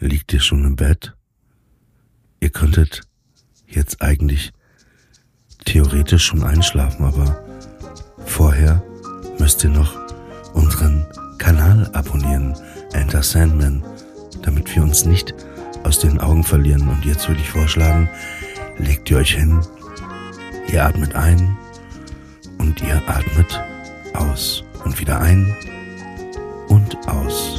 Liegt ihr schon im Bett? Ihr könntet jetzt eigentlich theoretisch schon einschlafen, aber vorher müsst ihr noch unseren Kanal abonnieren, Enter Sandman, damit wir uns nicht aus den Augen verlieren. Und jetzt würde ich vorschlagen, legt ihr euch hin, ihr atmet ein und ihr atmet aus und wieder ein.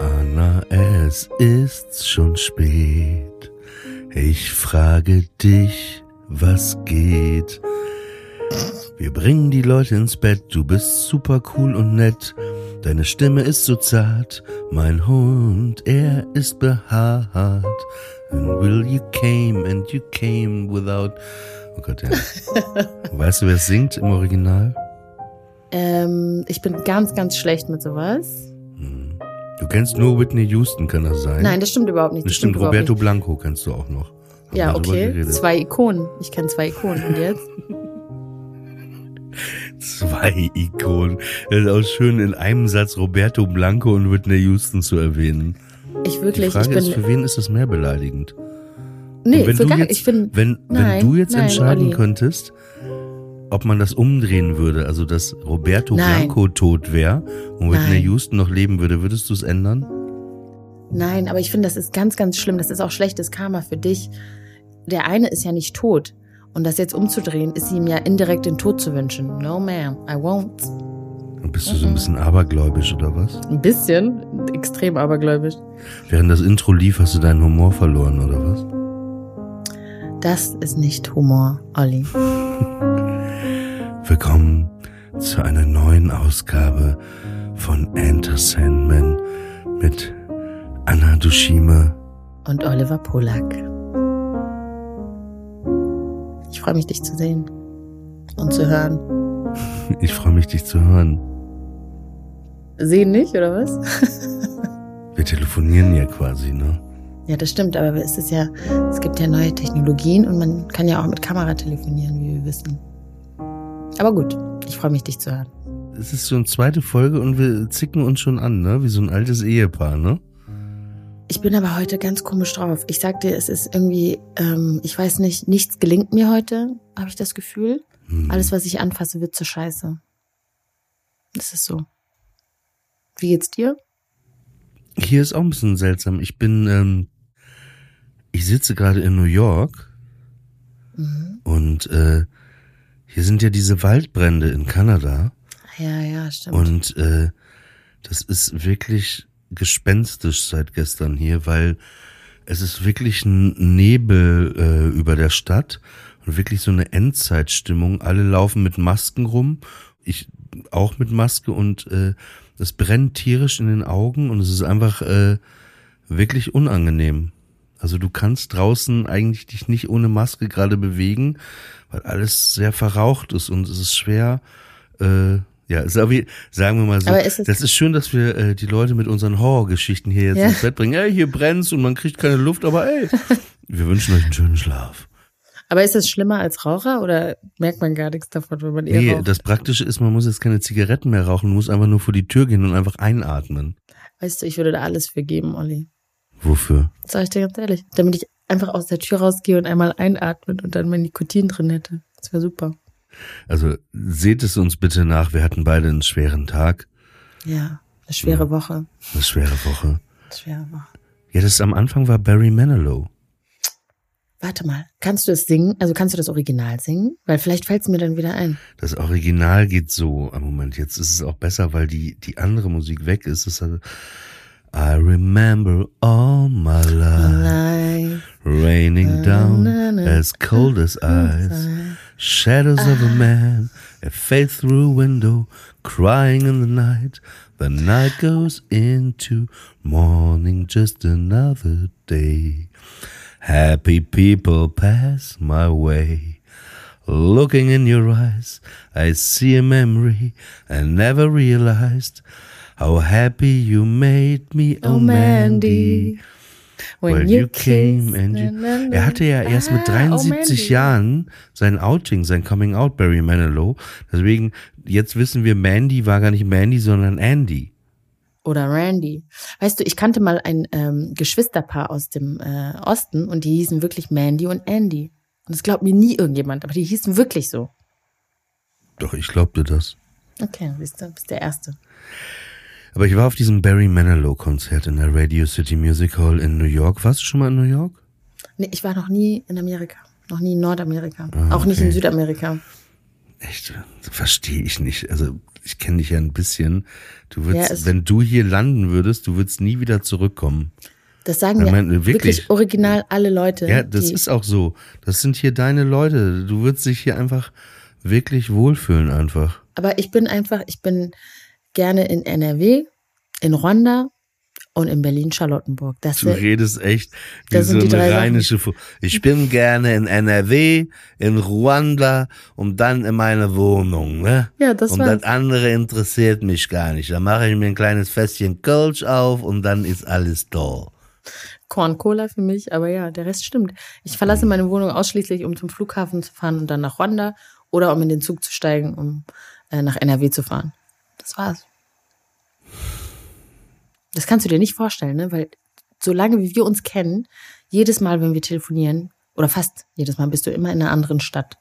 Anna, es ist schon spät. Ich frage dich, was geht? Wir bringen die Leute ins Bett, du bist super cool und nett. Deine Stimme ist so zart, mein Hund, er ist behaart. And will you came and you came without. Oh Gott, ja. weißt du, wer es singt im Original? Ähm, ich bin ganz, ganz schlecht mit sowas. Du kennst nur Whitney Houston, kann das sein? Nein, das stimmt überhaupt nicht. Das stimmt, überhaupt Roberto nicht. Blanco kennst du auch noch. Haben Ja, okay. Zwei Ikonen. Ich kenne zwei Ikonen. Und jetzt? Zwei Ikonen. Das ist auch schön, in einem Satz Roberto Blanco und Whitney Houston zu erwähnen. Ich Die wirklich, Frage ich ist, bin. für wen ist das mehr beleidigend? nee, Und wenn für du gar jetzt, Ich bin. wenn, Nein, wenn du jetzt nein, entscheiden Olli. könntest, ob man das umdrehen würde, also dass Roberto Nein. Blanco tot wäre und Whitney. Houston noch leben würde, würdest du es ändern? Nein, aber ich finde, das ist ganz, ganz schlimm. Das ist auch schlechtes Karma für dich. Der eine ist ja nicht tot. Und das jetzt umzudrehen, ist ihm ja indirekt den Tod zu wünschen. No, ma'am, I won't. Dann bist du so ein bisschen abergläubisch oder was? Ein bisschen, extrem abergläubisch. Während das Intro lief, hast du deinen Humor verloren oder was? Das ist nicht Humor, Olli. Willkommen zu einer neuen Ausgabe von Enter Sandman mit Anna Dushime. Und Oliver Polak. Ich freue mich, dich zu sehen und zu hören. Ich freue mich, dich zu hören. Sehen nicht, oder was? Wir telefonieren ja quasi, ne? Ja, das stimmt, aber es ist ja, es gibt ja neue Technologien und man kann ja auch mit Kamera telefonieren, wie wir wissen. Aber gut, ich freue mich, dich zu hören. Es ist so eine zweite Folge und wir zicken uns schon an, ne? Wie so ein altes Ehepaar, ne? Ich bin aber heute ganz komisch drauf. Ich sag dir, es ist irgendwie, ähm, ich weiß nicht, nichts gelingt mir heute, habe ich das Gefühl. Hm. Alles, was ich anfasse, wird zur Scheiße. Das ist so. Wie geht's dir? Hier ist auch ein bisschen seltsam. Ich bin, ähm, ich sitze gerade in New York Mhm. und äh, hier sind ja diese Waldbrände in Kanada. Ja, ja, stimmt. Und äh, das ist wirklich gespenstisch seit gestern hier, weil es ist wirklich ein Nebel äh, über der Stadt und wirklich so eine Endzeitstimmung. Alle laufen mit Masken rum, ich auch mit Maske und äh, es brennt tierisch in den Augen und es ist einfach äh, wirklich unangenehm. Also du kannst draußen eigentlich dich nicht ohne Maske gerade bewegen, weil alles sehr verraucht ist und es ist schwer. Äh, ja, ist aber, sagen wir mal so, ist es- das ist schön, dass wir äh, die Leute mit unseren Horrorgeschichten hier jetzt Ja. ins Bett bringen. Ey, hier brennt's und man kriegt keine Luft, aber ey, wir wünschen euch einen schönen Schlaf. Aber ist es schlimmer als Raucher oder merkt man gar nichts davon, wenn man eh Nee, raucht? das Praktische ist, man muss jetzt keine Zigaretten mehr rauchen, man muss einfach nur vor die Tür gehen und einfach einatmen. Weißt du, ich würde da alles für geben, Olli. Wofür? Sag ich dir ganz ehrlich. Damit ich einfach aus der Tür rausgehe und einmal einatmen und dann mein Nikotin drin hätte. Das wäre super. Also seht es uns bitte nach, wir hatten beide einen schweren Tag, Ja, eine schwere Ja. Woche. eine schwere Woche. Eine schwere Woche. Ja, das am Anfang war Barry Manilow. Warte mal, kannst du es singen? Also kannst du das Original singen? Weil vielleicht fällt es mir dann wieder ein. Das Original geht so, am Moment, jetzt ist es auch besser, weil die, die andere Musik weg ist. Es hat, I remember all my life, raining down as cold as ice, shadows of a man a face through a window, crying in the night. The night goes into morning, just another day. Happy people pass my way. Looking in your eyes, I see a memory I never realized how happy you made me, oh, Oh, Mandy. When you came and you, er hatte ja erst mit Ah, oh, 73. Jahren sein Outing, sein Coming Out, Barry Manilow. Deswegen, jetzt wissen wir, Mandy war gar nicht Mandy, sondern Andy. Oder Randy. Weißt du, ich kannte mal ein ähm, Geschwisterpaar aus dem äh, Osten und die hießen wirklich Mandy und Andy. Und das glaubt mir nie irgendjemand, aber die hießen wirklich so. Doch, ich glaubte das. Okay, siehst du, bist der Erste. Aber ich war auf diesem Barry Manilow-Konzert in der Radio City Music Hall in New York. Warst du schon mal in New York? Nee, ich war noch nie in Amerika. Noch nie in Nordamerika. Ah, Auch nicht in okay. Südamerika. Echt? Verstehe ich nicht. Also, ich kenne dich ja ein bisschen. Du würdest, Ja, wenn du hier landen würdest, du würdest nie wieder zurückkommen. Das sagen ja meine, wirklich? wirklich. original alle Leute. Ja, das ist auch so. Das sind hier deine Leute. Du würdest dich hier einfach wirklich wohlfühlen einfach. Aber ich bin einfach, ich bin gerne in NRW, in Rwanda und in Berlin-Charlottenburg. Du redest echt wie so eine rheinische Fu Ich bin gerne in NRW, in Ruanda und dann in meine Wohnung, ne? Ja, das Und war's. das andere interessiert mich gar nicht. Da mache ich mir ein kleines Fässchen Kölsch auf und dann ist alles da. Korn-Cola für mich, aber ja, der Rest stimmt. Ich Mhm. verlasse meine Wohnung ausschließlich, um zum Flughafen zu fahren und dann nach Rwanda oder um in den Zug zu steigen, um äh, nach NRW zu fahren. Das war's. Das kannst du dir nicht vorstellen, ne? Weil solange wie wir uns kennen, jedes Mal, wenn wir telefonieren, oder fast jedes Mal, bist du immer in einer anderen Stadt.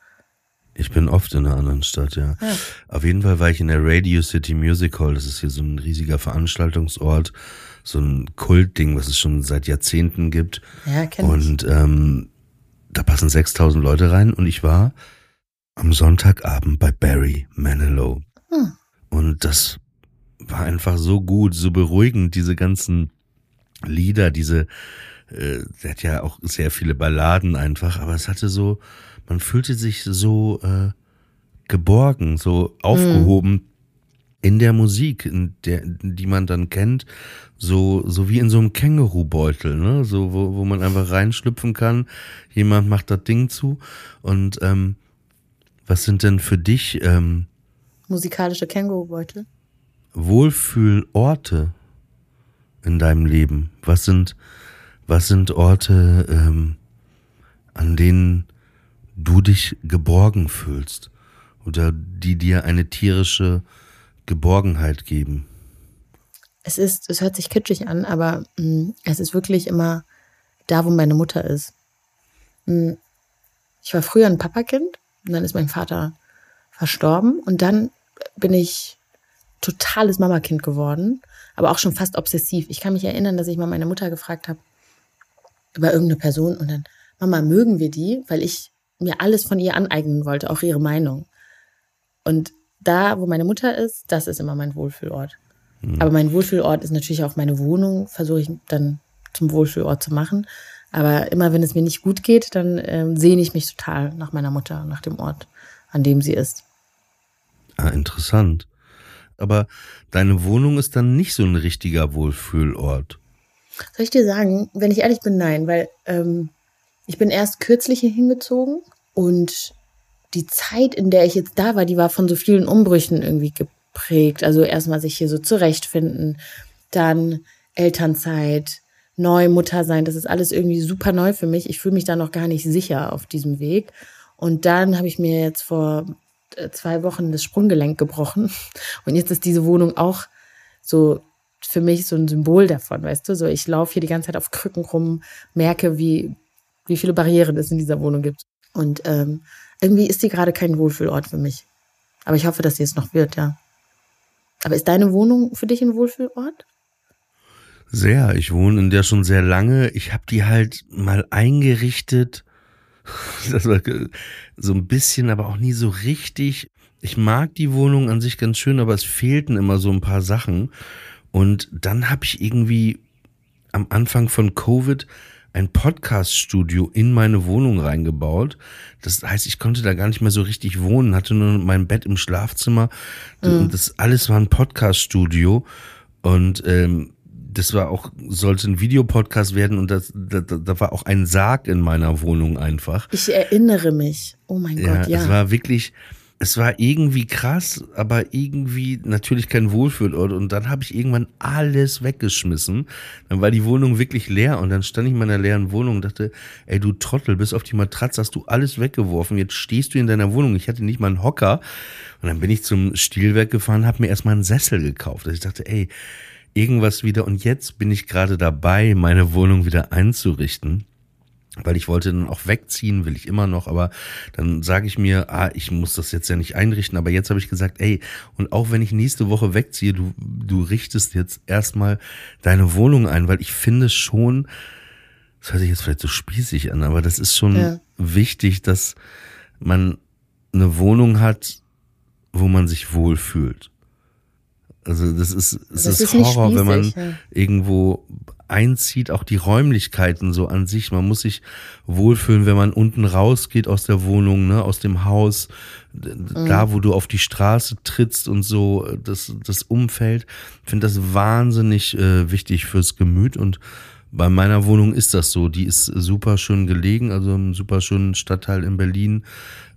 Ich bin oft in einer anderen Stadt, ja. Ja. Auf jeden Fall war ich in der Radio City Music Hall. Das ist hier so ein riesiger Veranstaltungsort, so ein Kultding, was es schon seit Jahrzehnten gibt. Ja, kenn ich. Und ähm, da passen 6000 Leute rein und ich war am Sonntagabend bei Barry Manilow. Hm. Und das war einfach so gut, so beruhigend, diese ganzen Lieder, diese, äh, der hat ja auch sehr viele Balladen einfach, aber es hatte so, man fühlte sich so äh, geborgen, so aufgehoben in der Musik, in der, die man dann kennt, so, so wie in so einem Kängurubeutel, ne? So, wo, wo man einfach reinschlüpfen kann. Jemand macht das Ding zu. Und ähm, was sind denn für dich ähm, Musikalische Kängurubeutel. Wohlfühlorte in deinem Leben? Was sind, was sind Orte, ähm, an denen du dich geborgen fühlst oder die dir eine tierische Geborgenheit geben? Es ist, es hört sich kitschig an, aber mh, es ist wirklich immer da, wo meine Mutter ist. Mh, ich war früher ein Papakind und dann ist mein Vater verstorben und dann bin ich totales Mamakind geworden, aber auch schon fast obsessiv. Ich kann mich erinnern, dass ich mal meine Mutter gefragt habe über irgendeine Person und dann, Mama, mögen wir die? Weil ich mir alles von ihr aneignen wollte, auch ihre Meinung. Und da, wo meine Mutter ist, das ist immer mein Wohlfühlort. Aber mein Wohlfühlort ist natürlich auch meine Wohnung, versuche ich dann zum Wohlfühlort zu machen. Aber immer wenn es mir nicht gut geht, dann ähm, sehne ich mich total nach meiner Mutter, nach dem Ort, an dem sie ist. Ah, interessant. Aber deine Wohnung ist dann nicht so ein richtiger Wohlfühlort. Soll ich dir sagen, wenn ich ehrlich bin, nein, weil ähm, ich bin erst kürzlich hier hingezogen und die Zeit, in der ich jetzt da war, die war von so vielen Umbrüchen irgendwie geprägt. Also erstmal sich hier so zurechtfinden, dann Elternzeit, neu Mutter sein, das ist alles irgendwie super neu für mich. Ich fühle mich da noch gar nicht sicher auf diesem Weg. Und dann habe ich mir jetzt vor zwei Wochen das Sprunggelenk gebrochen. Und jetzt ist diese Wohnung auch so für mich so ein Symbol davon, weißt du? So, ich laufe hier die ganze Zeit auf Krücken rum, merke, wie, wie viele Barrieren es in dieser Wohnung gibt. Und ähm, irgendwie ist sie gerade kein Wohlfühlort für mich. Aber ich hoffe, dass sie es noch wird, ja. Aber ist deine Wohnung für dich ein Wohlfühlort? Sehr. Ich wohne in der schon sehr lange. Ich habe die halt mal eingerichtet. Das war so ein bisschen, aber auch nie so richtig. Ich mag die Wohnung an sich ganz schön, aber es fehlten immer so ein paar Sachen. Und dann habe ich irgendwie am Anfang von Covid ein Podcast-Studio in meine Wohnung reingebaut. Das heißt, ich konnte da gar nicht mehr so richtig wohnen, hatte nur mein Bett im Schlafzimmer. Mhm. Das alles war ein Podcast-Studio. Und ähm, das war auch, sollte ein Videopodcast werden und das, da, da war auch ein Sarg in meiner Wohnung einfach. Ich erinnere mich. Oh mein ja, Gott, ja. Es war wirklich, es war irgendwie krass, aber irgendwie natürlich kein Wohlfühlort. Und dann habe ich irgendwann alles weggeschmissen. Dann war die Wohnung wirklich leer und dann stand ich in meiner leeren Wohnung und dachte, ey du Trottel, bis auf die Matratze hast du alles weggeworfen. Jetzt stehst du in deiner Wohnung. Ich hatte nicht mal einen Hocker. Und dann bin ich zum Stilwerk gefahren, habe mir erstmal einen Sessel gekauft. Also ich dachte, ey, irgendwas wieder. Und jetzt bin ich gerade dabei, meine Wohnung wieder einzurichten weil ich wollte dann auch wegziehen, will ich immer noch, aber dann sage ich mir, ah, ich muss das jetzt ja nicht einrichten, aber jetzt habe ich gesagt, ey, und auch wenn ich nächste Woche wegziehe, du, du richtest jetzt erstmal deine Wohnung ein, weil ich finde schon, das hört sich jetzt vielleicht so spießig an, aber das ist schon ja. wichtig, dass man eine Wohnung hat, wo man sich wohlfühlt. Also das ist, es das ist, ist Horror, wenn man ja. irgendwo einzieht, auch die Räumlichkeiten so an sich. Man muss sich wohlfühlen, wenn man unten rausgeht aus der Wohnung, ne, aus dem Haus, mhm. da, wo du auf die Straße trittst und so, das, das Umfeld. Ich finde das wahnsinnig äh, wichtig fürs Gemüt und bei meiner Wohnung ist das so. Die ist super schön gelegen, also im super schönen Stadtteil in Berlin.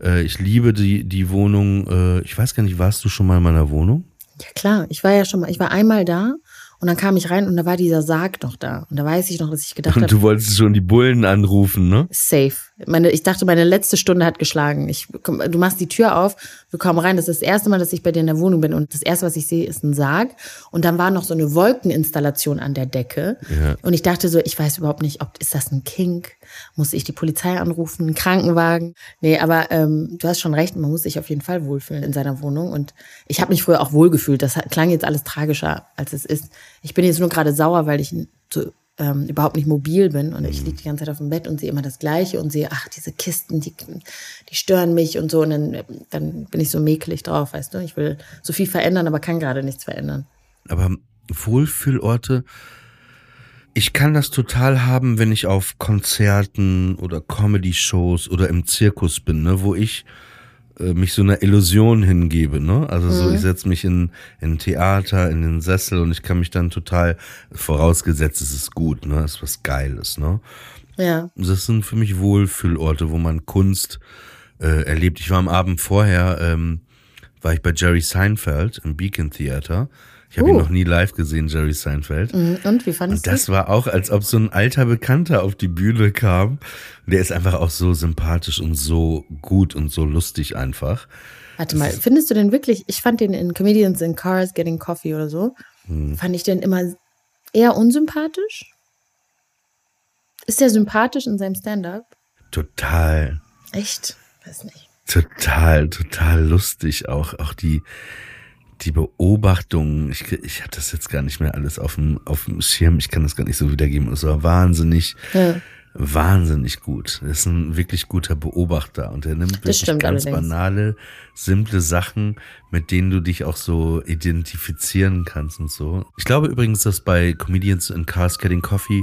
Äh, ich liebe die, die Wohnung. Äh, ich weiß gar nicht, warst du schon mal in meiner Wohnung? Ja klar, ich war ja schon mal, ich war einmal da und dann kam ich rein und da war dieser Sarg noch da. Und da weiß ich noch, dass ich gedacht habe. Und du wolltest schon die Bullen anrufen, ne? Safe. Meine, ich dachte, meine letzte Stunde hat geschlagen. Ich, du machst die Tür auf, wir kommen rein. Das ist das erste Mal, dass ich bei dir in der Wohnung bin. Und das erste, was ich sehe, ist ein Sarg. Und dann war noch so eine Wolkeninstallation an der Decke. Ja. Und ich dachte so, ich weiß überhaupt nicht, ob ist das ein Kink? Muss ich die Polizei anrufen, einen Krankenwagen? Nee, aber ähm, du hast schon recht, man muss sich auf jeden Fall wohlfühlen in seiner Wohnung. Und ich habe mich früher auch wohlgefühlt. Das klang jetzt alles tragischer, als es ist. Ich bin jetzt nur gerade sauer, weil ich so, ähm, überhaupt nicht mobil bin und ich mhm. liege die ganze Zeit auf dem Bett und sehe immer das Gleiche und sehe, ach, diese Kisten, die, die stören mich und so. Und dann, dann bin ich so mäkelig drauf, weißt du. Ich will so viel verändern, aber kann gerade nichts verändern. Aber Wohlfühlorte, ich kann das total haben, wenn ich auf Konzerten oder Comedy-Shows oder im Zirkus bin, ne, wo ich mich so einer Illusion hingebe, ne? Also so, mhm. ich setze mich in, in Theater, in den Sessel und ich kann mich dann total, vorausgesetzt, es ist gut, ne? Es ist was Geiles, ne? Ja. Das sind für mich Wohlfühlorte, wo man Kunst äh, erlebt. Ich war am Abend vorher, ähm, war ich bei Jerry Seinfeld im Beacon Theater ich habe uh. ihn noch nie live gesehen, Jerry Seinfeld. Mhm. Und wie fandest du? Das war auch, als ob so ein alter Bekannter auf die Bühne kam. Der ist einfach auch so sympathisch und so gut und so lustig einfach. Warte mal, findest du den wirklich? Ich fand den in Comedians in Cars Getting Coffee oder so. Hm. Fand ich den immer eher unsympathisch? Ist der sympathisch in seinem Stand-up? Total. Echt? Weiß nicht. Total, total lustig auch. Auch die, die Beobachtung, ich, ich hatte das jetzt gar nicht mehr alles auf dem, auf dem Schirm, ich kann das gar nicht so wiedergeben, es war wahnsinnig, ja. wahnsinnig gut. Er ist ein wirklich guter Beobachter und er nimmt wirklich ganz allerdings. banale, simple Sachen, mit denen du dich auch so identifizieren kannst und so. Ich glaube übrigens, dass bei Comedians in Cars Getting Coffee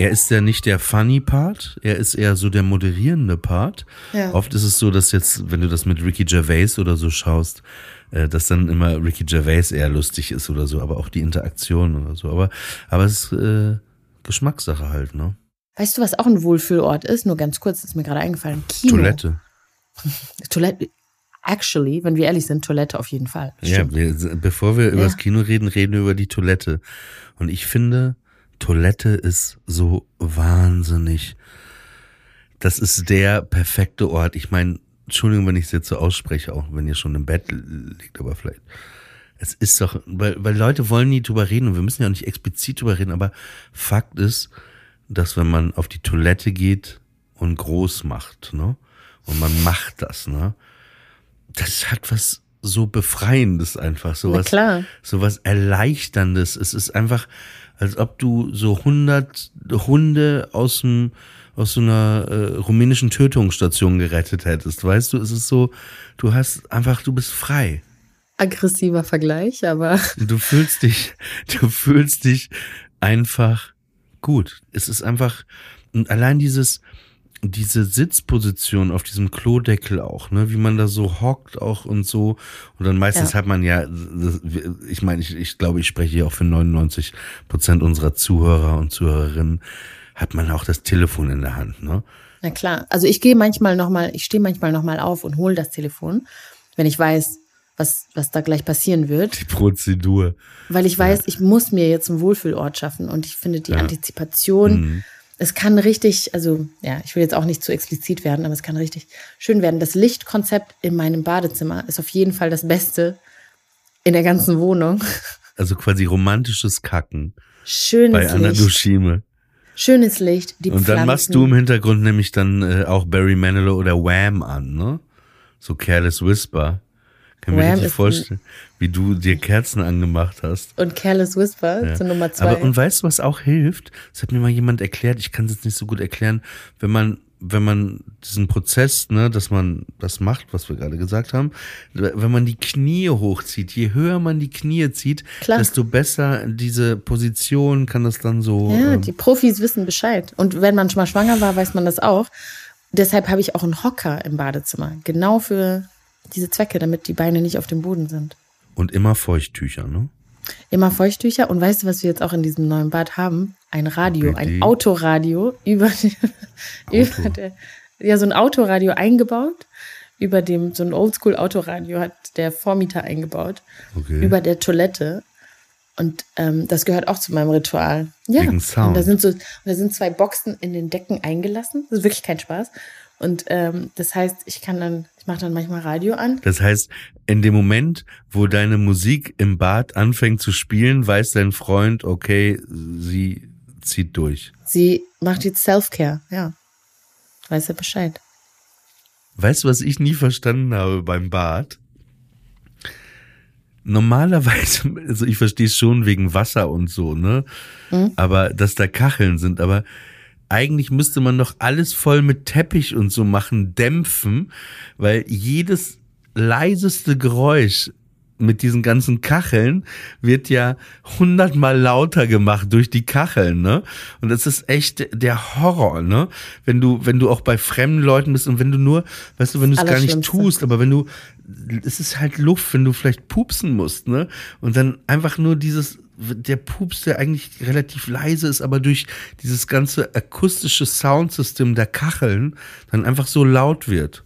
er ist ja nicht der funny Part, er ist eher so der moderierende Part. Ja. Oft ist es so, dass jetzt, wenn du das mit Ricky Gervais oder so schaust, dass dann immer Ricky Gervais eher lustig ist oder so, aber auch die Interaktion oder so. Aber, aber es ist äh, Geschmackssache halt, ne? Weißt du, was auch ein Wohlfühlort ist? Nur ganz kurz, ist mir gerade eingefallen. Kino. Toilette. Toilette. Actually, wenn wir ehrlich sind, Toilette auf jeden Fall. Ja, wir, bevor wir ja. über das Kino reden, reden wir über die Toilette. Und ich finde, Toilette ist so wahnsinnig. Das ist der perfekte Ort. Ich meine, Entschuldigung, wenn ich es jetzt so ausspreche, auch wenn ihr schon im Bett liegt, aber vielleicht. Es ist doch, weil, weil Leute wollen nie drüber reden und wir müssen ja auch nicht explizit drüber reden, aber Fakt ist, dass wenn man auf die Toilette geht und groß macht, ne? Und man macht das, ne? Das hat was so Befreiendes einfach, so was, so was Erleichterndes. Es ist einfach, als ob du so hundert Hunde aus dem aus so einer äh, rumänischen Tötungsstation gerettet hättest. Weißt du, es ist so, du hast einfach, du bist frei. Aggressiver Vergleich, aber. Du fühlst dich, du fühlst dich einfach gut. Es ist einfach, Und allein dieses, diese Sitzposition auf diesem Klodeckel auch, ne, wie man da so hockt auch und so. Und dann meistens Ja. hat man ja, ich meine, ich, ich glaube, ich spreche hier auch für 99 Prozent unserer Zuhörer und Zuhörerinnen, hat man auch das Telefon in der Hand, ne? Na klar. Also ich gehe manchmal nochmal, ich stehe manchmal nochmal auf und hole das Telefon, wenn ich weiß, was, was da gleich passieren wird. Die Prozedur. Weil ich weiß, ich muss mir jetzt einen Wohlfühlort schaffen und ich finde die Antizipation, Mhm. es kann richtig, also ja, ich will jetzt auch nicht zu explizit werden, aber es kann richtig schön werden. Das Lichtkonzept in meinem Badezimmer ist auf jeden Fall das Beste in der ganzen Wohnung. Also quasi romantisches Kacken Schönes bei Anna Licht. Schönes Licht, die Und dann machst du im Hintergrund nämlich dann äh, auch Barry Manilow oder Wham an, ne? So Careless Whisper. Kann mir Wham richtig ist ein- vorstellen, wie du dir Kerzen angemacht hast. und Careless Whisper Ja. zu Nummer zwei. Aber und weißt du, was auch hilft? Das hat mir mal jemand erklärt, ich kann es jetzt nicht so gut erklären, wenn man wenn man diesen Prozess, ne, dass man das macht, was wir gerade gesagt haben, wenn man die Knie hochzieht, je höher man die Knie zieht, Klar. desto besser diese Position kann das dann so. Ja, ähm, die Profis wissen Bescheid. Und wenn man schon mal schwanger war, weiß man das auch. Deshalb habe ich auch einen Hocker im Badezimmer. Genau für diese Zwecke, damit die Beine nicht auf dem Boden sind. und immer Feuchttücher, ne? Immer Feuchttücher. Und weißt du, was wir jetzt auch in diesem neuen Bad haben? Ein Radio, ein BD. Autoradio über, über der, ja, so ein Autoradio eingebaut. Über dem, so ein Oldschool-Autoradio hat der Vormieter eingebaut. Okay. Über der Toilette. Und ähm, das gehört auch zu meinem Ritual. Ja. Wegen Sound. Und da sind so, und da sind zwei Boxen in den Decken eingelassen. Das ist wirklich kein Spaß. Und ähm, das heißt, ich kann dann, ich mache dann manchmal Radio an. Das heißt, in dem Moment, wo deine Musik im Bad anfängt zu spielen, weiß dein Freund, okay, sie zieht durch. Sie macht jetzt Self-Care, ja. Weiß er Bescheid. Weißt du, was ich nie verstanden habe beim Bad? Normalerweise, also ich verstehe es schon wegen Wasser und so, ne? Aber dass da Kacheln sind, aber eigentlich müsste man doch alles voll mit Teppich und so machen, dämpfen, weil jedes leiseste Geräusch mit diesen ganzen Kacheln wird ja hundertmal lauter gemacht durch die Kacheln, ne? Und das ist echt der Horror, ne? Wenn du, wenn du auch bei fremden Leuten bist und wenn du nur, weißt du, wenn du es gar nicht tust, aber wenn du, es ist halt Luft, wenn du vielleicht pupsen musst, ne? Und dann einfach nur dieses, der Pups, der eigentlich relativ leise ist, aber durch dieses ganze akustische Soundsystem der Kacheln dann einfach so laut wird.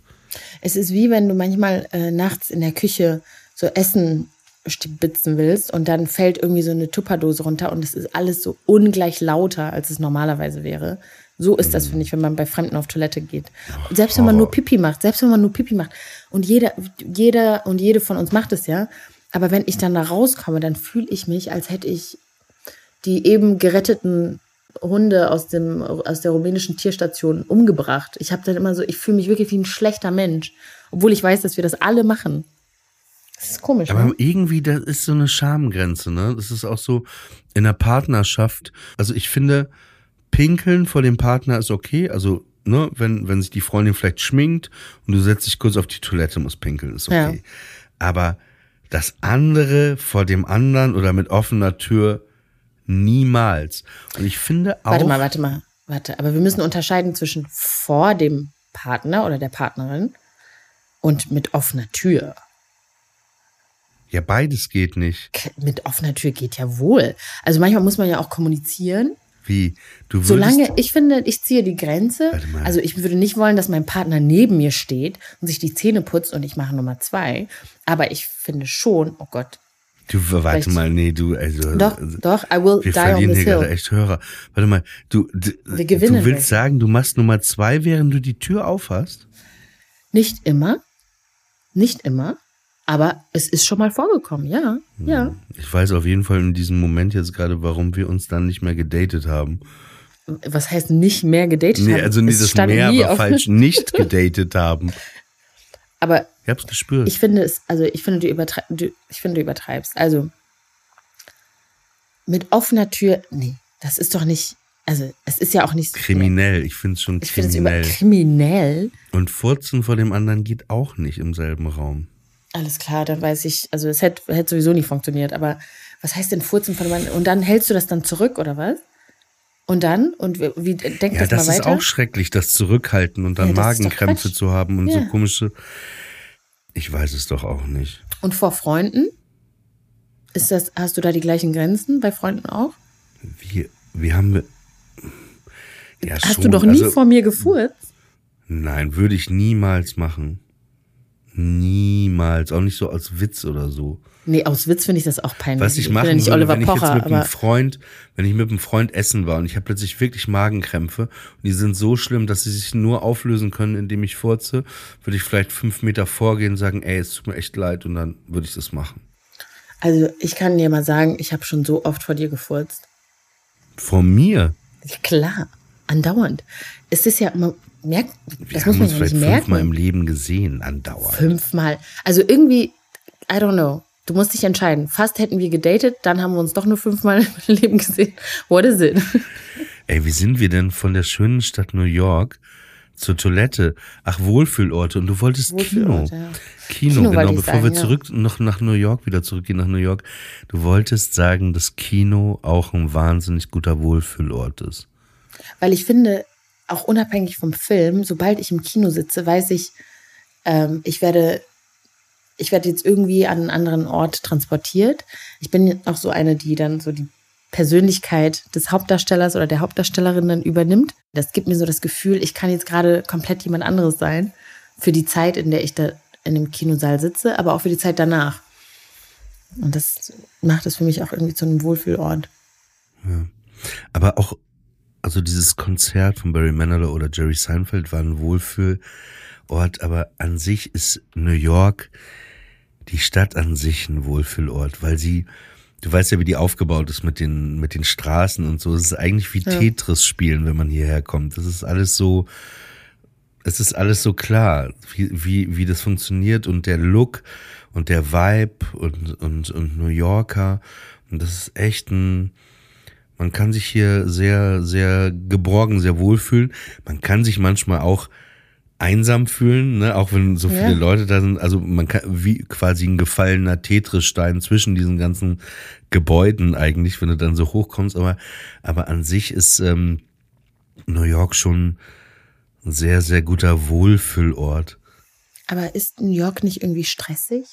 Es ist wie wenn du manchmal äh, nachts in der Küche so Essen stibitzen willst und dann fällt irgendwie so eine Tupperdose runter und es ist alles so ungleich lauter, als es normalerweise wäre. So ist das, finde ich, wenn man bei Fremden auf Toilette geht. Und selbst wenn man nur Pipi macht, selbst wenn man nur Pipi macht und jeder, jeder und jede von uns macht es ja, aber wenn ich dann da rauskomme, dann fühle ich mich, als hätte ich die eben geretteten Hunde aus, dem, aus der rumänischen Tierstation umgebracht. Ich habe dann immer so, ich fühle mich wirklich wie ein schlechter Mensch, obwohl ich weiß, dass wir das alle machen. Das ist komisch. Aber ne? irgendwie, das ist so eine Schamgrenze, ne? Das ist auch so in der Partnerschaft. Also ich finde, pinkeln vor dem Partner ist okay. Also, ne, wenn, wenn sich die Freundin vielleicht schminkt und du setzt dich kurz auf die Toilette, muss pinkeln, ist okay. Ja. Aber das andere vor dem anderen oder mit offener Tür niemals. Und ich finde auch. Warte mal, warte mal, warte. Aber wir müssen unterscheiden zwischen vor dem Partner oder der Partnerin und mit offener Tür. Ja, beides geht nicht. Mit offener Tür geht ja wohl. Also manchmal muss man ja auch kommunizieren. Wie? Du würdest. Solange, ich finde, ich ziehe die Grenze. Warte mal. Also ich würde nicht wollen, dass mein Partner neben mir steht und sich die Zähne putzt und ich mache Nummer zwei. Aber ich finde schon, oh Gott, Du, warte mal, nee, du, also. doch, doch, I will Wir die on verlieren this hier gerade hill. echt Hörer. Warte mal, du, Wir gewinnen du willst welche. sagen, du machst Nummer zwei, während du die Tür aufhast? Nicht immer, nicht immer, aber es ist schon mal vorgekommen, ja, ja. Ich weiß auf jeden Fall in diesem Moment jetzt gerade, warum wir uns dann nicht mehr gedatet haben. Was heißt nicht mehr gedatet Nee, haben? also nee, Es das mehr nie auf- falsch, nicht gedatet haben. Aber Ich hab's gespürt. ich finde es, also ich finde, du, übertrei du, ich finde, du übertreibst. Also mit offener Tür, nee, das ist doch nicht, also es ist ja auch nicht kriminell, ich find's schon Ich finde es über kriminell. kriminell. Und Furzen vor dem anderen geht auch nicht im selben Raum. Alles klar, dann weiß ich, also es hätte, hätte sowieso nicht funktioniert, aber was heißt denn Furzen von anderen? Und dann hältst du das dann zurück, oder was? Und dann? Und wie, wie denk Ja, das, das mal ist weiter? auch schrecklich, das Zurückhalten und dann Ja, das ist Magenkrämpfe zu haben und Ja. so komische. Ich weiß es doch auch nicht. Und vor Freunden? Ist das, hast du da die gleichen Grenzen bei Freunden auch? Wie, wie haben wir. Ja, Hast schon. du doch nie also, vor mir gefurzt? Nein, würde ich niemals machen. Niemals. Auch nicht so als Witz oder so. Nee, aus Witz finde ich das auch peinlich. Was ich bin machen ja nicht würde, Oliver wenn ich Pocher, jetzt mit einem Freund, wenn ich mit einem Freund essen war und ich habe plötzlich wirklich Magenkrämpfe und die sind so schlimm, dass sie sich nur auflösen können, indem ich furze, würde ich vielleicht fünf Meter vorgehen und sagen, ey, es tut mir echt leid und dann würde ich das machen. also ich kann dir mal sagen, ich habe schon so oft vor dir gefurzt. Vor mir? Ja, klar, andauernd. Es ist ja, man merkt, Wir das muss man uns ja nicht vielleicht fünfmal im merken. Leben gesehen, andauernd. Fünfmal. Also irgendwie, I don't know. Du musst dich entscheiden. Fast hätten wir gedatet, dann haben wir uns doch nur fünfmal im Leben gesehen. What is it? Ey, wie sind wir denn von der schönen Stadt New York zur Toilette? Ach, Wohlfühlorte. Und du wolltest Kino. Ja. Kino, Kino genau, bevor sagen, wir ja. zurück noch nach New York wieder zurückgehen nach New York. Du wolltest sagen, dass Kino auch ein wahnsinnig guter Wohlfühlort ist. Weil ich finde, auch unabhängig vom Film, sobald ich im Kino sitze, weiß ich, ähm, ich werde, ich werde jetzt irgendwie an einen anderen Ort transportiert. Ich bin auch so eine, die dann so die Persönlichkeit des Hauptdarstellers oder der Hauptdarstellerin dann übernimmt. Das gibt mir so das Gefühl, ich kann jetzt gerade komplett jemand anderes sein für die Zeit, in der ich da in dem Kinosaal sitze, aber auch für die Zeit danach. Und das macht es für mich auch irgendwie zu einem Wohlfühlort. Aber auch, also dieses Konzert von Barry Manilow oder Jerry Seinfeld war ein Wohlfühlort, aber an sich ist New York, die Stadt an sich ein Wohlfühlort, weil sie, du weißt ja, wie die aufgebaut ist mit den, mit den Straßen und so. Es ist eigentlich wie Tetris spielen, wenn man hierher kommt. Das ist alles so, es ist alles so klar, wie, wie, wie das funktioniert und der Look und der Vibe und, und, und New Yorker. Und das ist echt ein, man kann sich hier sehr, sehr geborgen, sehr wohlfühlen. Man kann sich manchmal auch einsam fühlen, ne? auch wenn so viele Ja. Leute da sind. Also man kann wie quasi ein gefallener Tetris-Stein zwischen diesen ganzen Gebäuden eigentlich, wenn du dann so hochkommst. Aber, aber an sich ist ähm, New York schon ein sehr, sehr guter Wohlfühlort. Aber ist New York nicht irgendwie stressig?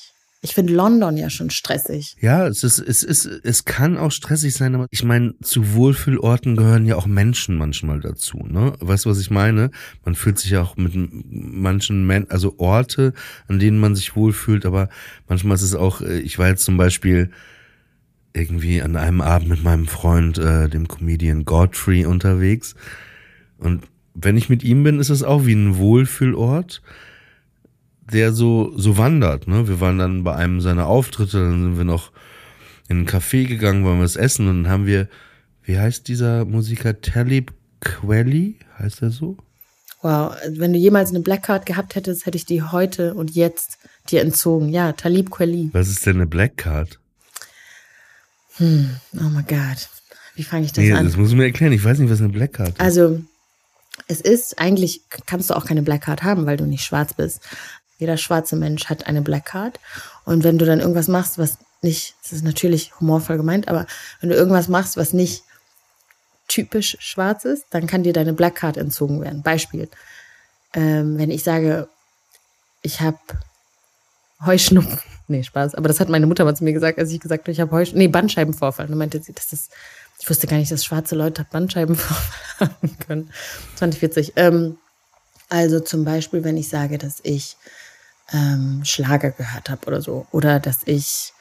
Ich finde London ja schon stressig. Ja, es ist, es ist, es kann auch stressig sein, aber ich meine, zu Wohlfühlorten gehören ja auch Menschen manchmal dazu, ne? Weißt du, was ich meine? Man fühlt sich ja auch mit manchen Men also Orte, an denen man sich wohlfühlt, aber manchmal ist es auch, äh, ich war jetzt zum Beispiel irgendwie an einem Abend mit meinem Freund, äh, dem Comedian Godfrey, unterwegs. Und wenn ich mit ihm bin, ist es auch wie ein Wohlfühlort der so, so wandert. Ne? Wir waren dann bei einem seiner Auftritte, dann sind wir noch in einen Café gegangen, wollen wir was essen und dann haben wir, wie heißt dieser Musiker? Talib Kweli? Heißt er so? Wow, wenn du jemals eine Black Card gehabt hättest, hätte ich die heute und jetzt dir entzogen. Ja, Talib Kweli. Was ist denn eine Black Card? Oh my God. Wie fange ich das Nee, an? das muss ich mir erklären. Ich weiß nicht, was eine Black Card ist. Also, es ist eigentlich, kannst du auch keine Black Card haben, weil du nicht schwarz bist. Jeder schwarze Mensch hat eine Black Card. Und wenn du dann irgendwas machst, was nicht, das ist natürlich humorvoll gemeint, aber wenn du irgendwas machst, was nicht typisch schwarz ist, dann kann dir deine Black Card entzogen werden. Beispiel. Ähm, wenn ich sage, ich habe Heuschnupfen. Nee, Spaß. Aber das hat meine Mutter mal zu mir gesagt, als ich gesagt habe, ich habe Heuschnupfen. Nee, Bandscheibenvorfall. Dann meinte sie, das ist, ich wusste gar nicht, dass schwarze Leute Bandscheibenvorfall haben können. 2040. Ähm, also zum Beispiel, wenn ich sage, dass ich ähm, Schlager gehört habe oder so. Oder dass ich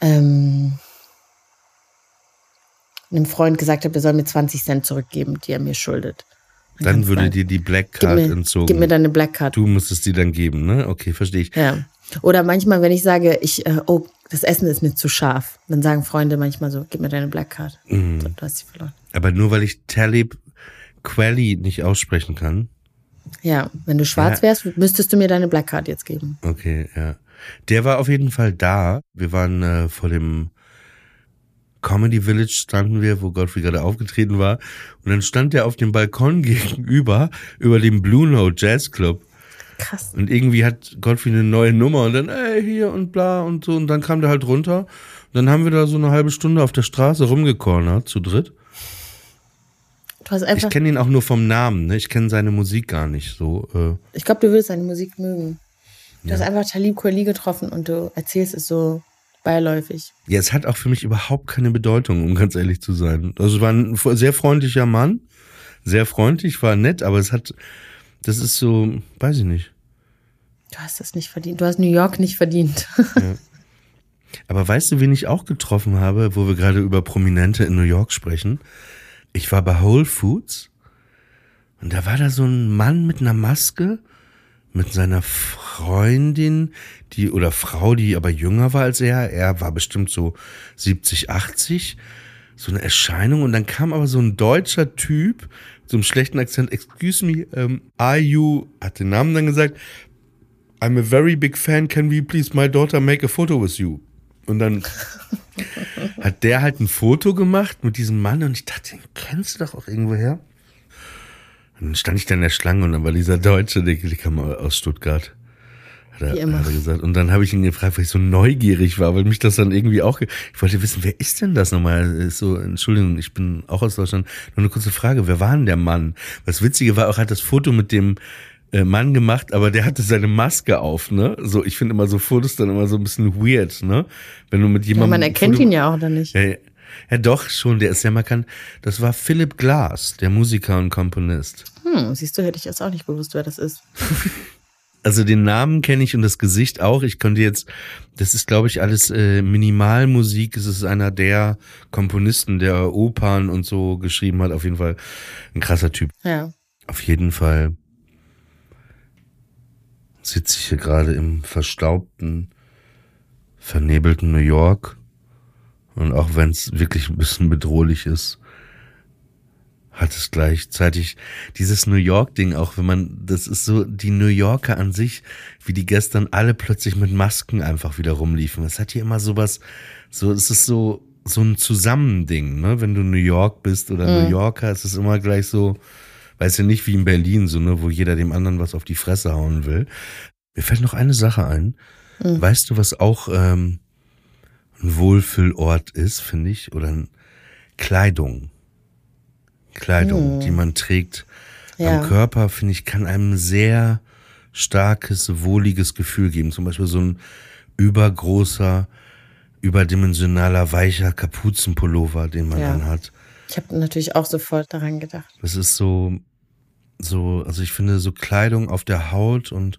ähm, einem Freund gesagt habe, er soll mir 20 Cent zurückgeben, die er mir schuldet. dann kannst würde sagen, dir die Black Gib Card mir, entzogen. gib mir deine Black Card. du müsstest die dann geben, ne? Okay, verstehe ich. Ja. Oder manchmal, wenn ich sage, ich, äh, oh, das Essen ist mir zu scharf, dann sagen Freunde manchmal so, gib mir deine Black Card. Mhm. So, du hast sie verloren. Aber nur weil ich Talib Kweli nicht aussprechen kann. Ja, wenn du schwarz wärst, müsstest du mir deine Black Card jetzt geben. Okay, ja. Der war auf jeden Fall da. Wir waren äh, vor dem Comedy Village standen wir, wo Godfrey gerade aufgetreten war. Und dann stand er auf dem Balkon gegenüber, über dem Blue Note Jazz Club. Krass. Und irgendwie hat Godfrey eine neue Nummer und dann, ey, hier und bla und so. Und dann kam der halt runter. Und dann haben wir da so eine halbe Stunde auf der Straße rumgecornert, zu dritt. Du hast einfach. Ich kenne ihn auch nur vom Namen, ne? Ich kenne seine Musik gar nicht so. Äh, Ich glaube, du würdest seine Musik mögen. Du hast einfach Talib Kweli getroffen und du erzählst es so beiläufig. ja, es hat auch für mich überhaupt keine Bedeutung, um ganz ehrlich zu sein. Also es war ein sehr freundlicher Mann, sehr freundlich, war nett, aber es hat, das ist so, weiß ich nicht. Du hast das nicht verdient. Du hast New York nicht verdient. Aber weißt du, wen ich auch getroffen habe, wo wir gerade über Prominente in New York sprechen? Ich war bei Whole Foods und da war da so ein Mann mit einer Maske mit seiner Freundin, die oder Frau, die aber jünger war als er. Er war bestimmt so 70, 80. So eine Erscheinung und dann kam aber so ein deutscher Typ mit so einem schlechten Akzent. Excuse me, um, are you? Hat den Namen dann gesagt. I'm a very big fan. Can we please my daughter make a photo with you? Und dann hat der halt ein Foto gemacht mit diesem Mann und ich dachte, den kennst du doch auch irgendwo her. Und dann stand ich da in der Schlange und dann war dieser Deutsche, der, der kam aus Stuttgart. Hat er. Hat er gesagt. Und dann habe ich ihn gefragt, weil ich so neugierig war, weil mich das dann irgendwie auch. Ich wollte wissen, wer ist denn das nochmal? Ist So, Entschuldigung, ich bin auch aus Deutschland. Nur eine kurze Frage, wer war denn der Mann? Das Witzige war auch, hat das Foto mit dem Mann gemacht, aber der hatte seine Maske auf, ne? So, ich finde immer so Fotos dann immer so ein bisschen weird, ne? Wenn du mit Ja, jemandem. man erkennt Foto- ihn ja auch oder nicht. ja, ja. ja, doch, schon, der ist ja markant. Das war Philip Glass, der Musiker und Komponist. Hm, siehst du, hätte ich jetzt auch nicht gewusst, wer das ist. Also den Namen kenne ich und das Gesicht auch. Ich könnte jetzt, das ist, glaube ich, alles äh, Minimalmusik. Es ist einer der Komponisten, der Opern und so geschrieben hat. Auf jeden Fall ein krasser Typ. Ja. Auf jeden Fall sitze ich hier gerade im verstaubten, vernebelten New York. Und auch wenn es wirklich ein bisschen bedrohlich ist, hat es gleichzeitig dieses New York-Ding auch, wenn man, das ist so die New Yorker an sich, wie die gestern alle plötzlich mit Masken einfach wieder rumliefen. Es hat hier immer sowas, so, es ist so, so ein Zusammending, ne? Wenn du New York bist oder New Yorker, es ist immer gleich so, weißt du, nicht wie in Berlin, so, ne, wo jeder dem anderen was auf die Fresse hauen will. Mir fällt noch eine Sache ein. Weißt du, was auch ähm, ein Wohlfühlort ist, finde ich, oder ein Kleidung. Kleidung, die man trägt Ja. am Körper, finde ich, kann einem sehr starkes, wohliges Gefühl geben. Zum Beispiel so ein übergroßer, überdimensionaler, weicher Kapuzenpullover, den man Ja. anhat. Ich habe natürlich auch sofort daran gedacht. Das ist so, so, also ich finde so Kleidung auf der Haut und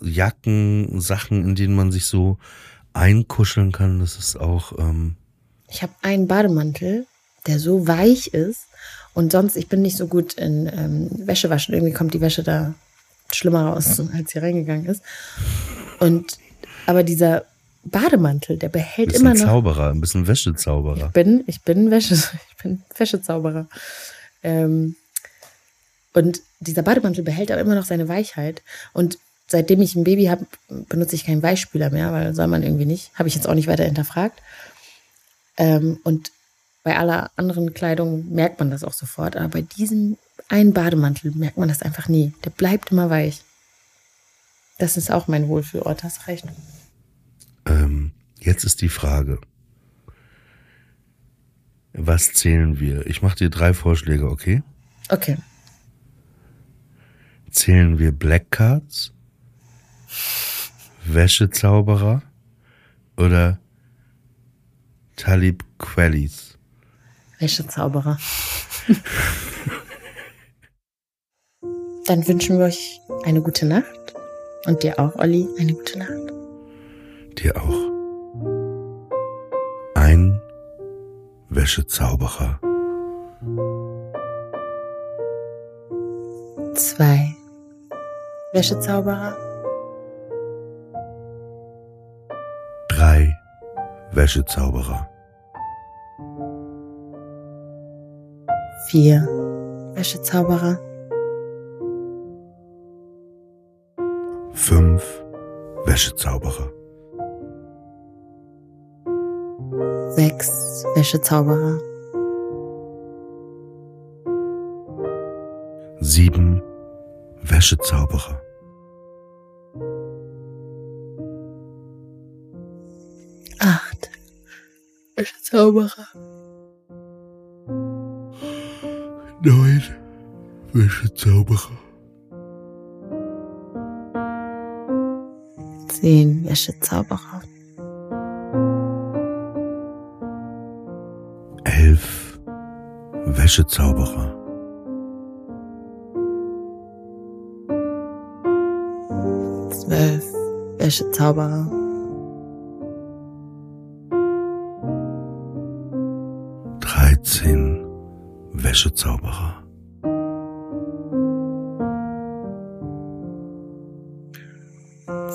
Jacken, Sachen, in denen man sich so einkuscheln kann, das ist auch, ähm, Ich habe einen Bademantel, der so weich ist. Und sonst, ich bin nicht so gut in ähm, Wäsche waschen. Irgendwie kommt die Wäsche da schlimmer raus, als sie reingegangen ist. Und aber dieser Bademantel, der behält immer noch. Zauberer, ein bisschen Wäschezauberer. Ich bin, ich bin Wäsche, ich bin Wäschezauberer. Ähm, und dieser Bademantel behält aber immer noch seine Weichheit. Und seitdem ich ein Baby habe, benutze ich keinen Weichspüler mehr, weil soll man irgendwie nicht. Habe ich jetzt auch nicht weiter hinterfragt. Ähm, und bei aller anderen Kleidung merkt man das auch sofort. Aber bei diesem einen Bademantel merkt man das einfach nie. Der bleibt immer weich. Das ist auch mein Wohlfühlort, hast recht. Ähm, jetzt ist die Frage. Was zählen wir? Ich mache dir drei Vorschläge, okay? Okay. Zählen wir Black Cards, Wäschezauberer oder Talib Quellis? Wäschezauberer. Dann wünschen wir euch eine gute Nacht. Und dir auch, Olli, eine gute Nacht. Dir auch. Ein Wäschezauberer. Zwei Wäschezauberer. Drei Wäschezauberer. Vier Wäschezauberer. Fünf Wäschezauberer. Sechs Wäschezauberer. Sieben Wäschezauberer. Acht Wäschezauberer. Neun Wäschezauberer. Zehn Wäschezauberer. Elf Wäschezauberer. Wäschezauberer. Dreizehn Wäschezauberer.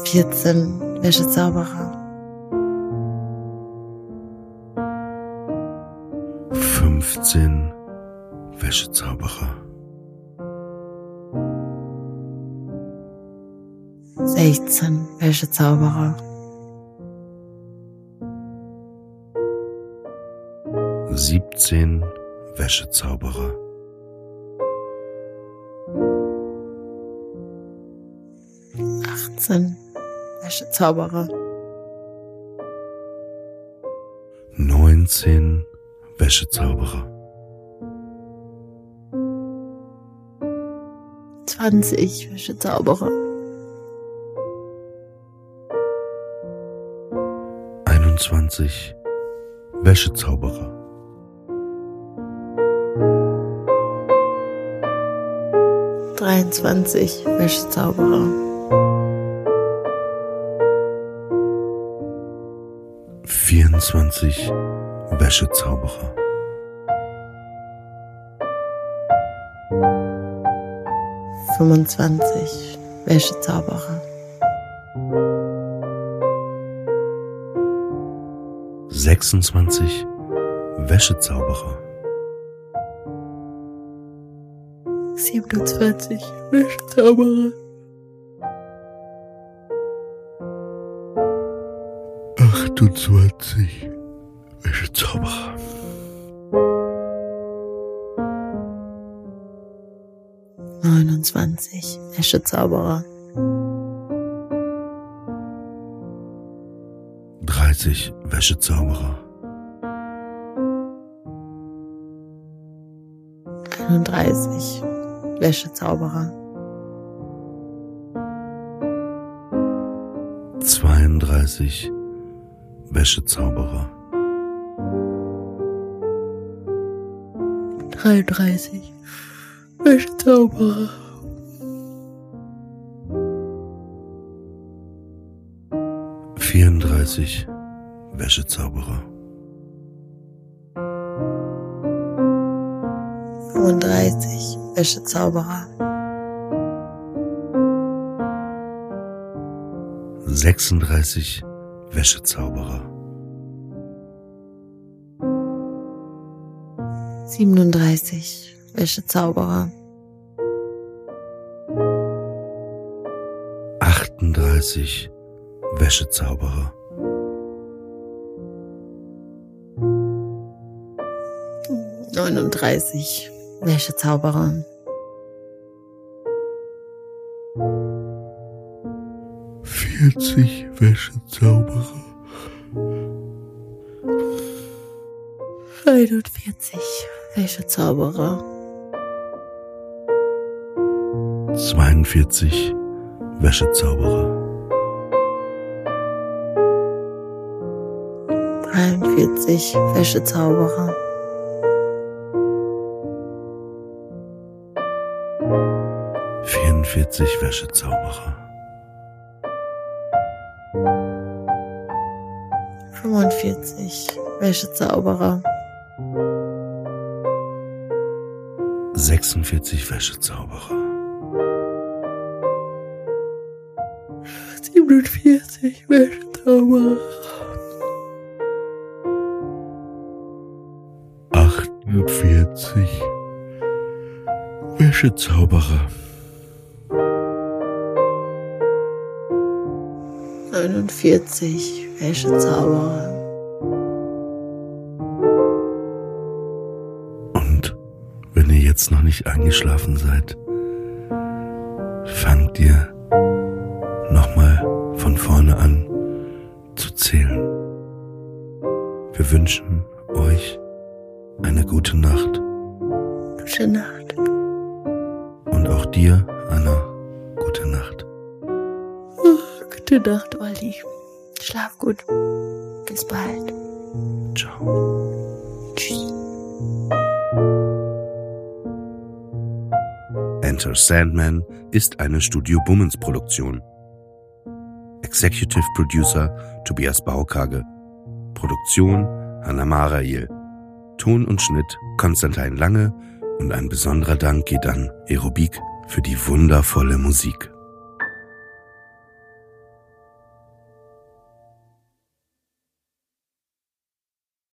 Vierzehn Wäschezauberer. Sechzehn Wäschezauberer. Siebzehn Wäschezauberer. Achtzehn Wäschezauberer. Neunzehn Wäschezauberer. Zwanzig Wäschezauberer. Einundzwanzig Wäschezauberer. Dreiundzwanzig Wäschezauberer. Vierundzwanzig Wäschezauberer. Fünfundzwanzig Wäschezauberer. Sechsundzwanzig Wäschezauberer. Siebenundzwanzig Wäschezauberer. Achtundzwanzig Wäschezauberer. Neunundzwanzig Wäschezauberer. Dreißig Wäschezauberer. Einunddreißig Wäschezauberer. Zweiunddreißig Wäschezauberer. Dreiunddreißig Wäschezauberer. Vierunddreißig Wäschezauberer. Fünfunddreißig Wäschezauberer. Sechsunddreißig Wäschezauberer. Siebenunddreißig Wäschezauberer. Achtunddreißig Wäschezauberer. Neununddreißig Wäschezauberer. Vierzig Wäschezauberer. Einundvierzig Wäschezauberer. Zweiundvierzig Wäschezauberer. Dreiundvierzig Wäschezauberer. Vierundvierzig Wäschezauberer. Fünfundvierzig Wäschezauberer. Sechsundvierzig Wäschezauberer. Siebenundvierzig Wäschezauberer. Achtundvierzig Wäschezauberer. Neunundvierzig Wäschezauberer. Und wenn ihr jetzt noch nicht eingeschlafen seid, fangt ihr nochmal von vorne an zu zählen. Wir wünschen euch eine gute Nacht. Gute Nacht. auch dir eine gute Nacht. Gute Nacht, Olli. Schlaf gut. Bis bald. Ciao. Tschüss. Enter Sandman ist eine Studio Bummens Produktion. Executive Producer Tobias Baukage. Produktion Hanna Marail. Ton und Schnitt Konstantin Lange und ein besonderer Dank geht an Aerobik für die wundervolle Musik.